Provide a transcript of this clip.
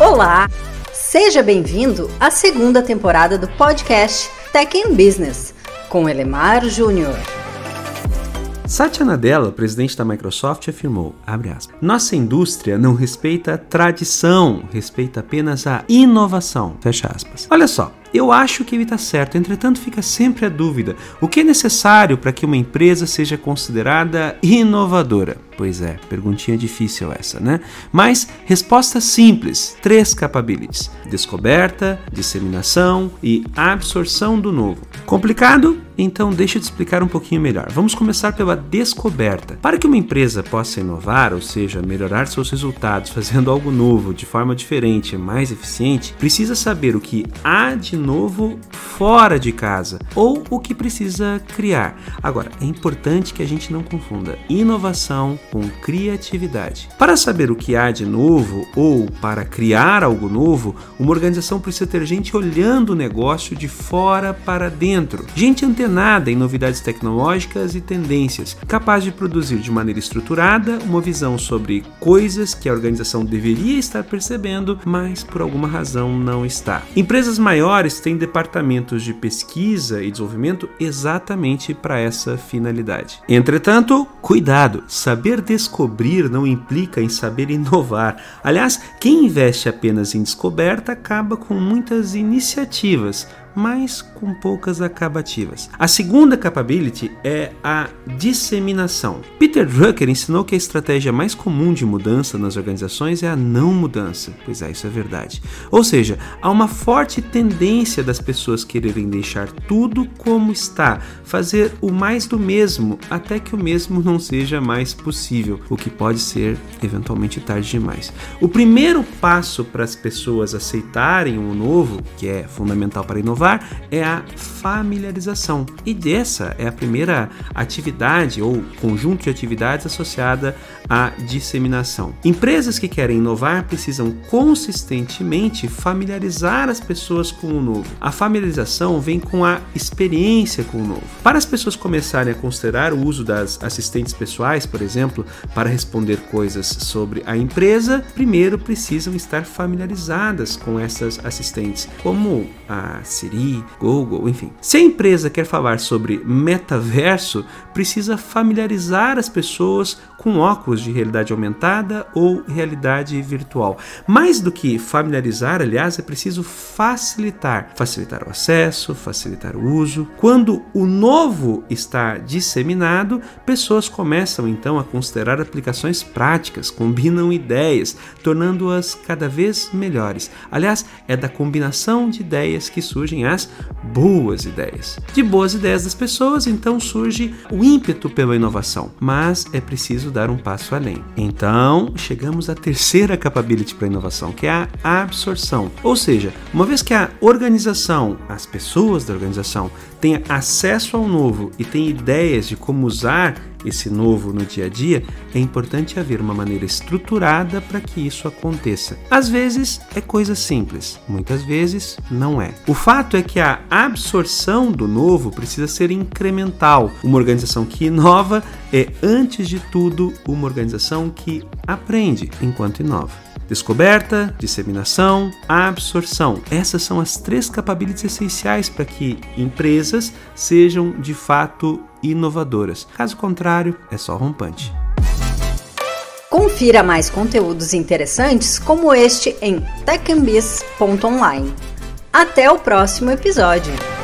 Olá! Seja bem-vindo à segunda temporada do podcast Tech in Business com Elemar Júnior. Satya Nadella, presidente da Microsoft, afirmou, aspas, nossa indústria não respeita a tradição, respeita apenas a inovação, fecha aspas. Olha só, eu acho que ele está certo, entretanto, fica sempre a dúvida: o que é necessário para que uma empresa seja considerada inovadora? Pois é, perguntinha difícil essa, né? Mas resposta simples: três capabilities: descoberta, disseminação e absorção do novo. Complicado? Então deixa eu te explicar um pouquinho melhor. Vamos começar pela descoberta. Para que uma empresa possa inovar, ou seja, melhorar seus resultados fazendo algo novo de forma diferente, mais eficiente, precisa saber o que há de novo fora de casa ou o que precisa criar. Agora, é importante que a gente não confunda inovação com criatividade. Para saber o que há de novo ou para criar algo novo, uma organização precisa ter gente olhando o negócio de fora para dentro, gente antenada em novidades tecnológicas e tendências, capaz de produzir de maneira estruturada uma visão sobre coisas que a organização deveria estar percebendo, mas por alguma razão não está. Empresas maiores eles têm departamentos de pesquisa e desenvolvimento exatamente para essa finalidade. Entretanto, cuidado, saber descobrir não implica em saber inovar. Aliás, quem investe apenas em descoberta acaba com muitas iniciativas, mas com poucas acabativas. A segunda capability é a disseminação. Peter Drucker ensinou que a estratégia mais comum de mudança nas organizações é a não mudança. Pois é, isso é verdade. Ou seja, há uma forte tendência das pessoas quererem deixar tudo como está, fazer o mais do mesmo até que o mesmo não seja mais possível, o que pode ser eventualmente tarde demais. O primeiro passo para as pessoas aceitarem o novo, que é fundamental para inovar, inovar é a familiarização. E dessa é a primeira atividade ou conjunto de atividades associada à disseminação. Empresas que querem inovar precisam consistentemente familiarizar as pessoas com o novo. A familiarização vem com a experiência com o novo. Para as pessoas começarem a considerar o uso das assistentes pessoais, por exemplo, para responder coisas sobre a empresa, primeiro precisam estar familiarizadas com essas assistentes, como a Siri Google, enfim. Se a empresa quer falar sobre metaverso, precisa familiarizar as pessoas com óculos de realidade aumentada ou realidade virtual. Mais do que familiarizar, aliás, é preciso facilitar. Facilitar o acesso, facilitar o uso. Quando o novo está disseminado, pessoas começam então a considerar aplicações práticas, combinam ideias, tornando-as cada vez melhores. Aliás, é da combinação de ideias que surgem as boas ideias. De boas ideias das pessoas, então surge o ímpeto pela inovação, mas é preciso dar um passo além. Então, chegamos à terceira capability para a inovação, que é a absorção. Ou seja, uma vez que a organização, as pessoas da organização, têm acesso ao novo e têm ideias de como usar esse novo no dia a dia, é importante haver uma maneira estruturada para que isso aconteça. Às vezes é coisa simples, muitas vezes não é. O fato é que a absorção do novo precisa ser incremental. Uma organização que inova é, antes de tudo, uma organização que aprende enquanto inova. Descoberta, disseminação, absorção. Essas são as três capabilities essenciais para que empresas sejam de fato inovadoras. Caso contrário, é só rompante. Confira mais conteúdos interessantes como este em techambiz.online. Até o próximo episódio!